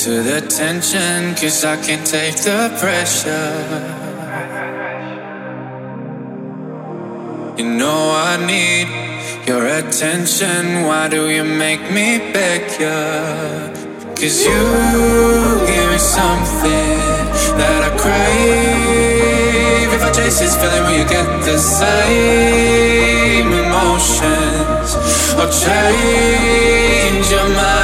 to the tension, cause I can't take the pressure. You know I need your attention. Why do you make me beg you? Cause you give me something that I crave. If I chase this feeling, will you get the same emotions? Or change your mind?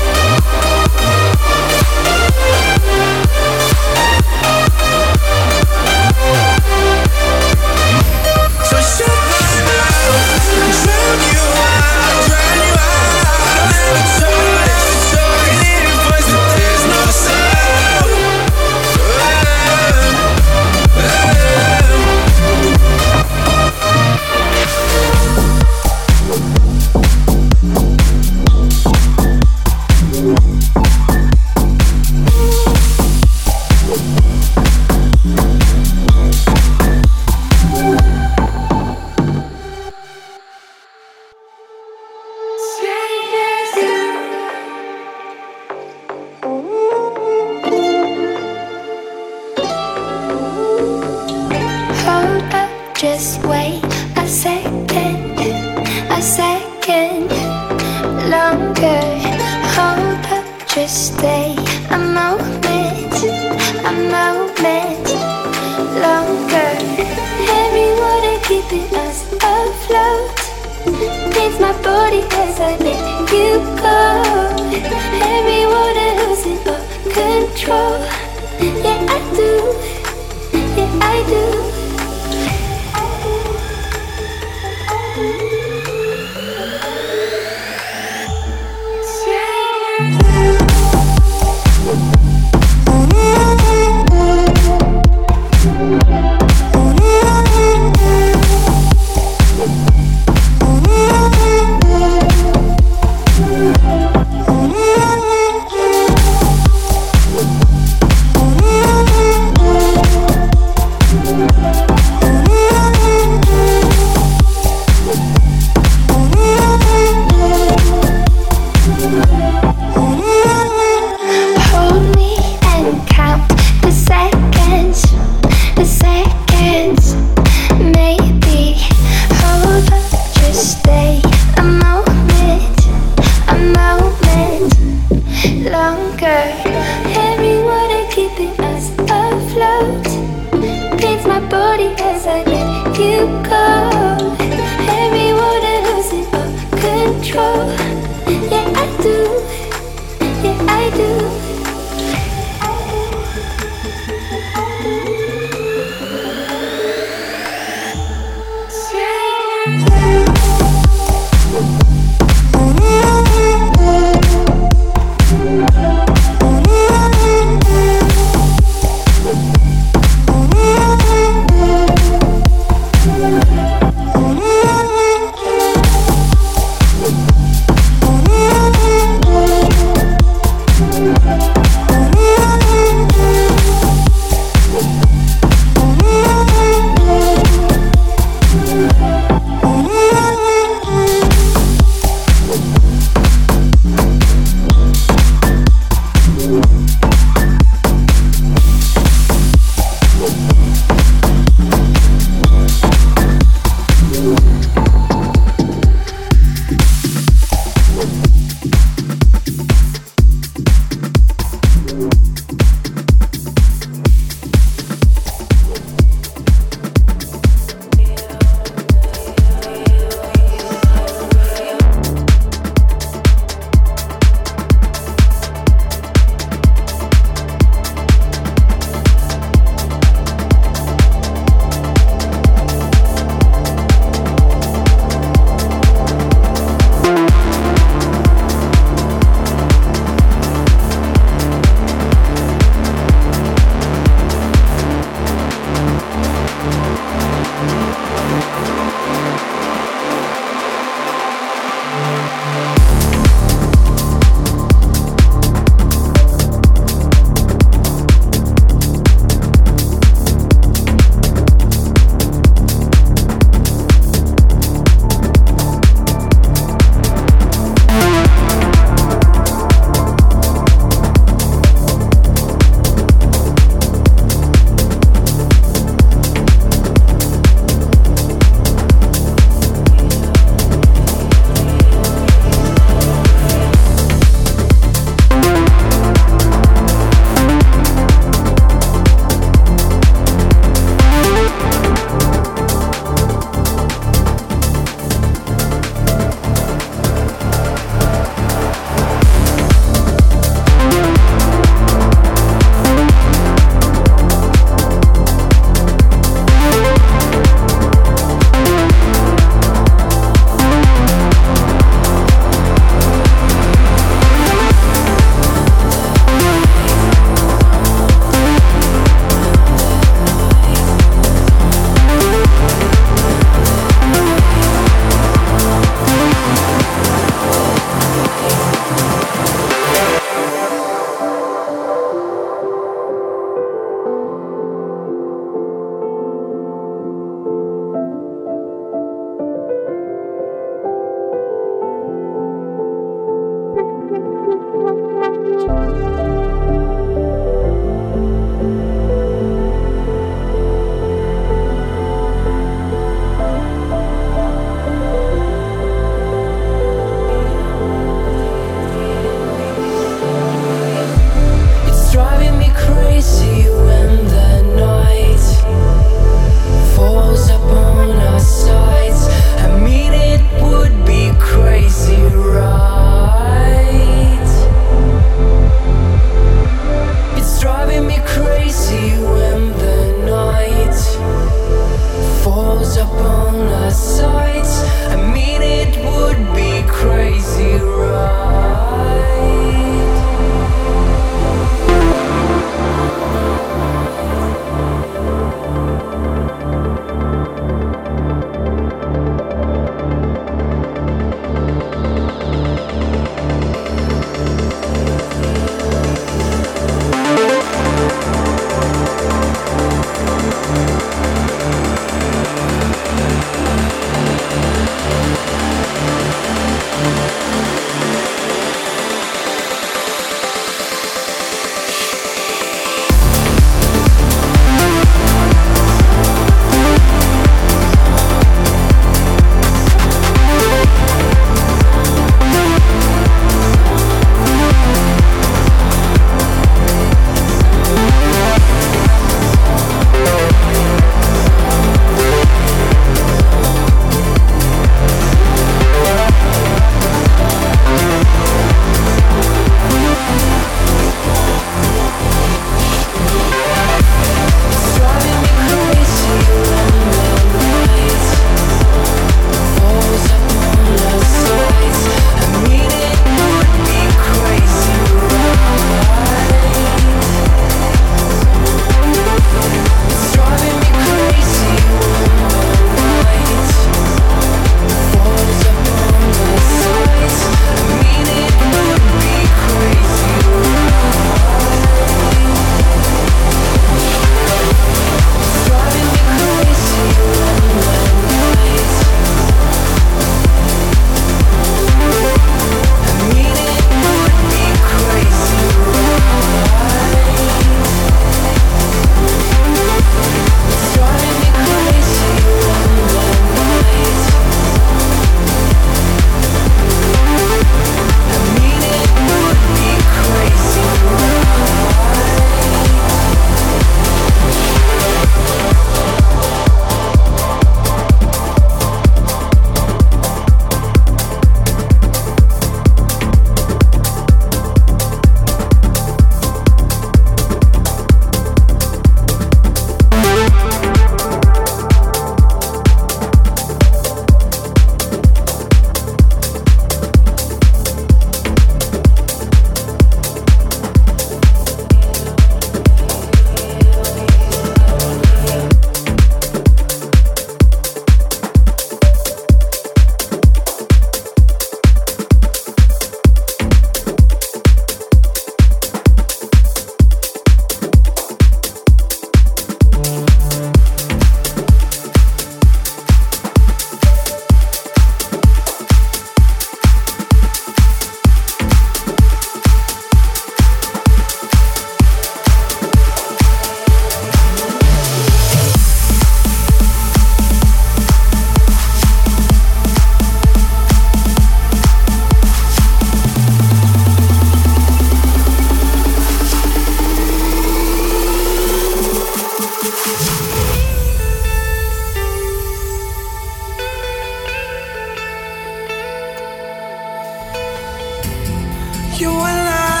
you and I.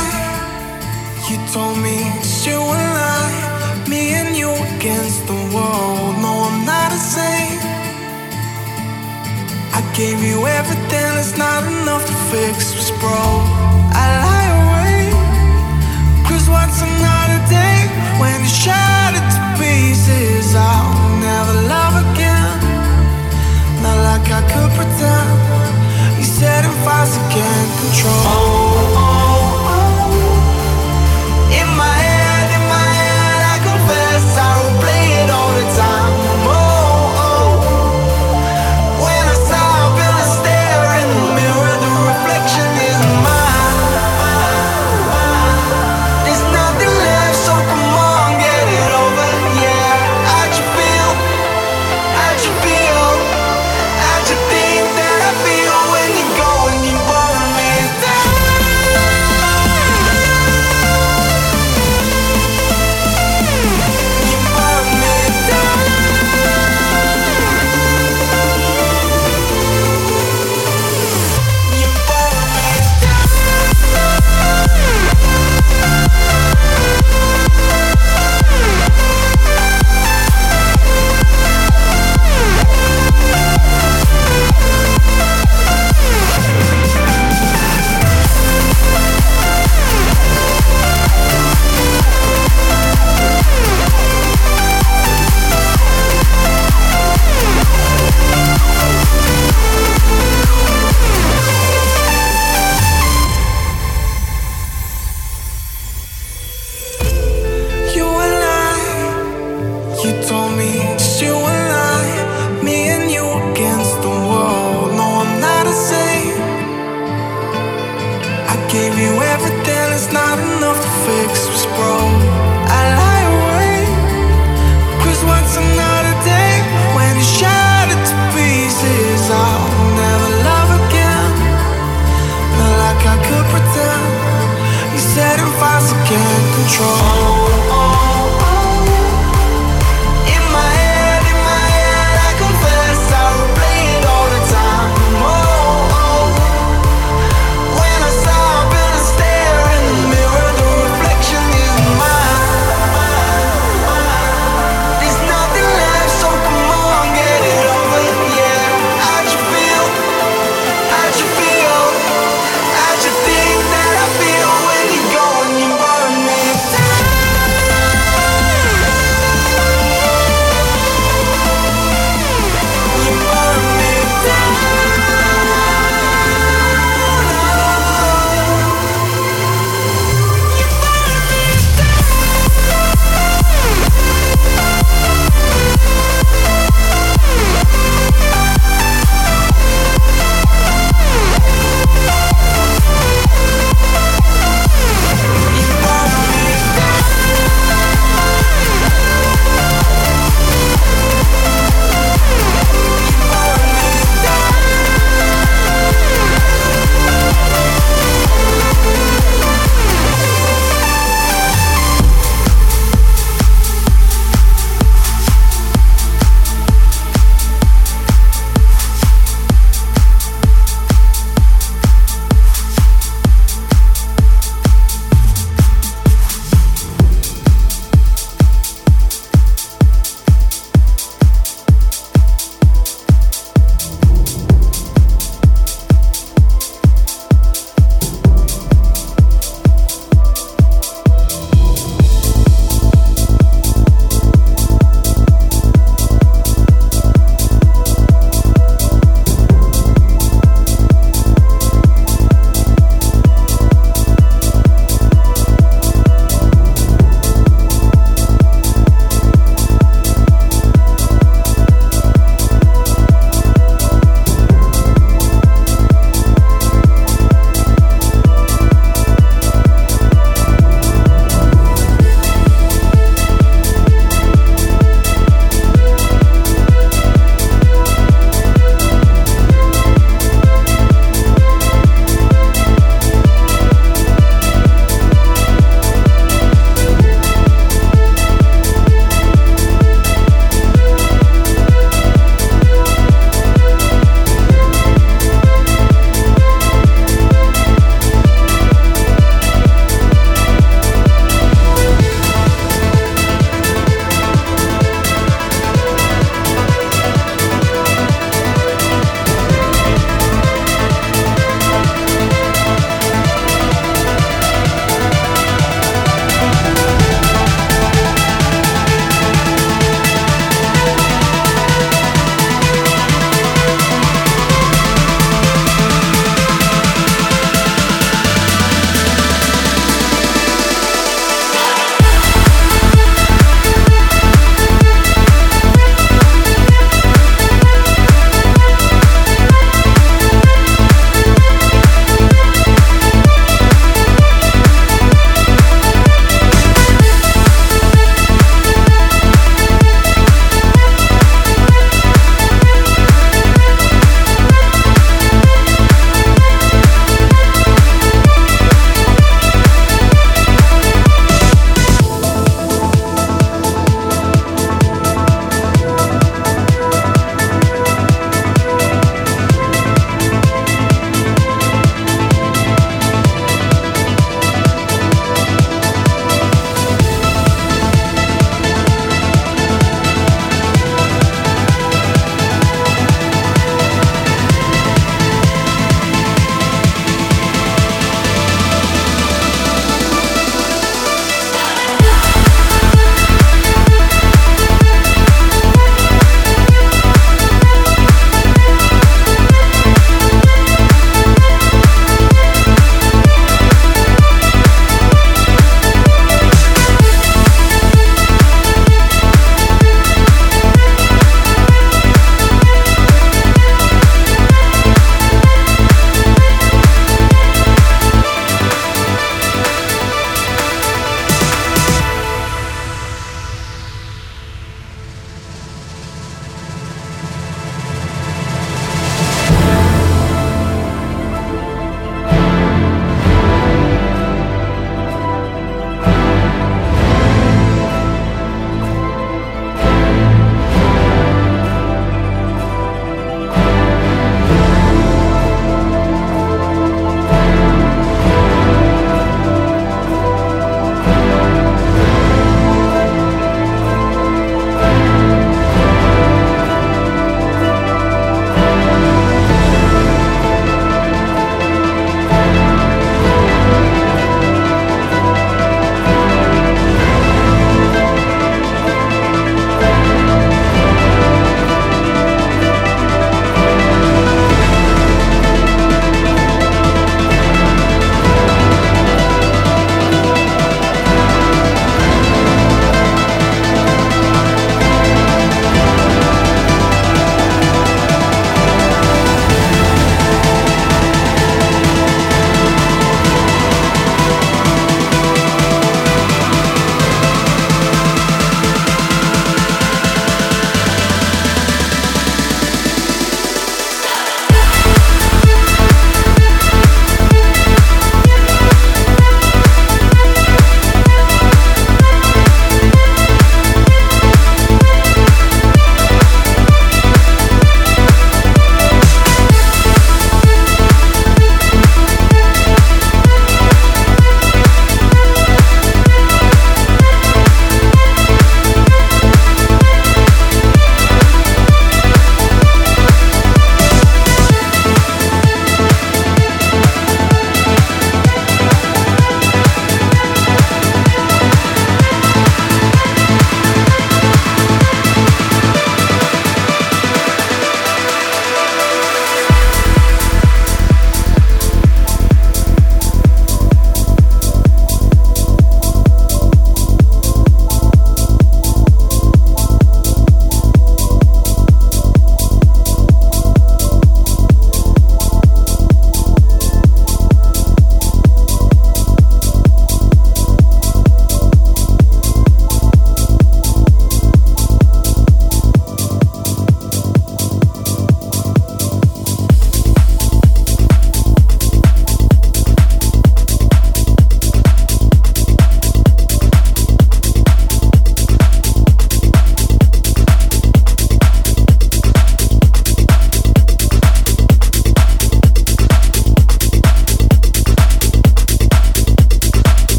You told me it's you and I. Me and you against the world. No, I'm not the same. I gave you everything, it's not enough to fix what's broke. I lie awake. Cause what's another day when you shattered to pieces? I'll never love again. Not like I could pretend. You said if I can't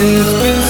it's been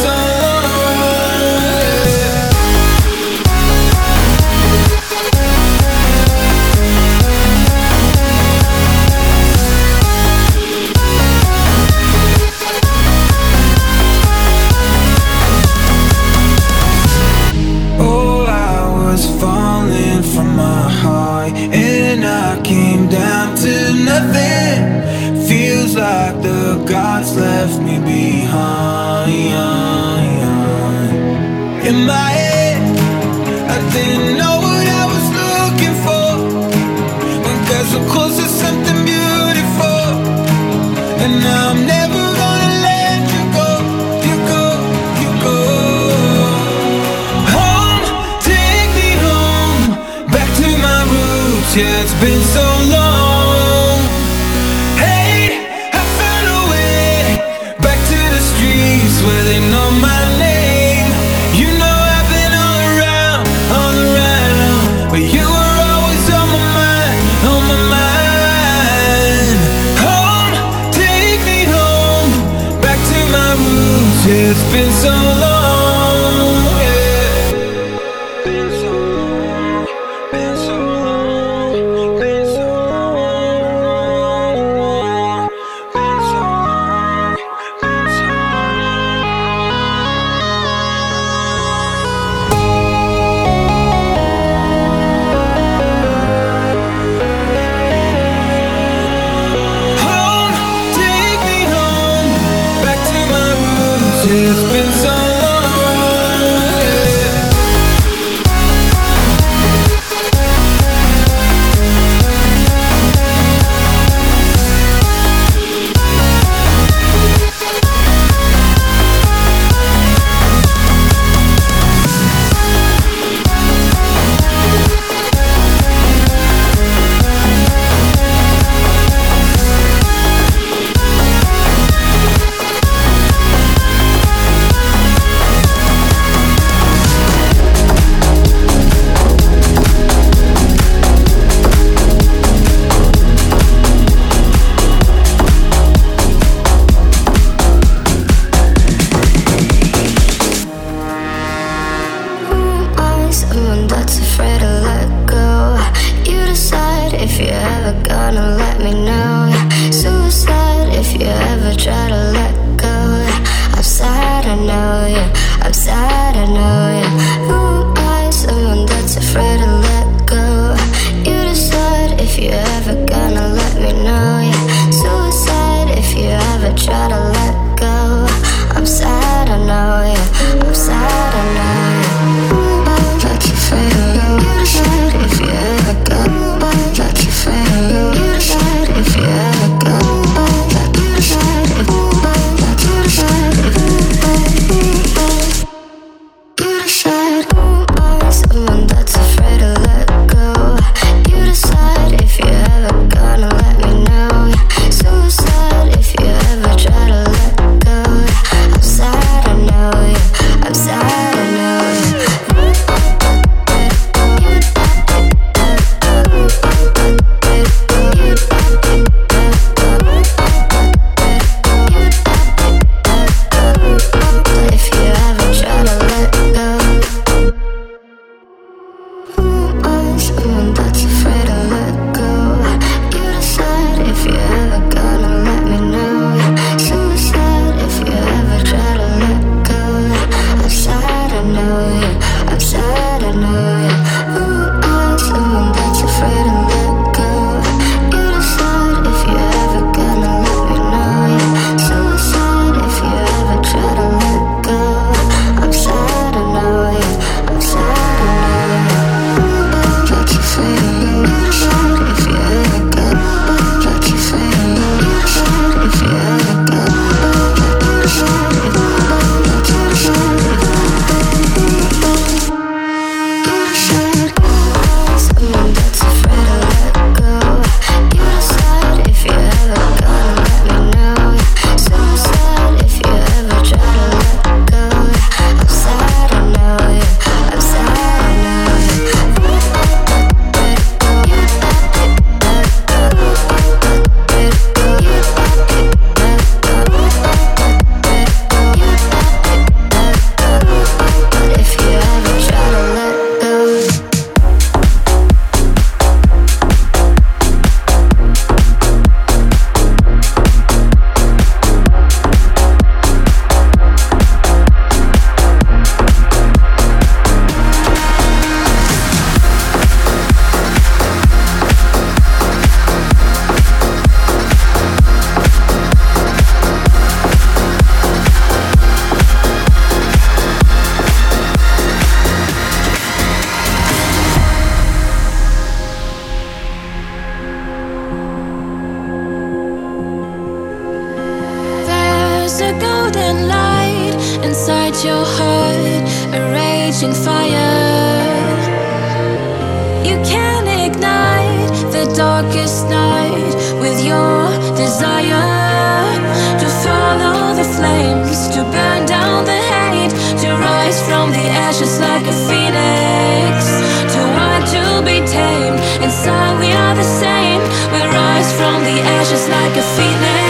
control. golden light inside your heart, a raging fire. You can ignite the darkest night with your desire to follow the flames, to burn down the hate, to rise from the ashes like a phoenix. To want to be tamed, inside we are the same. We rise from the ashes like a phoenix.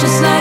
precious life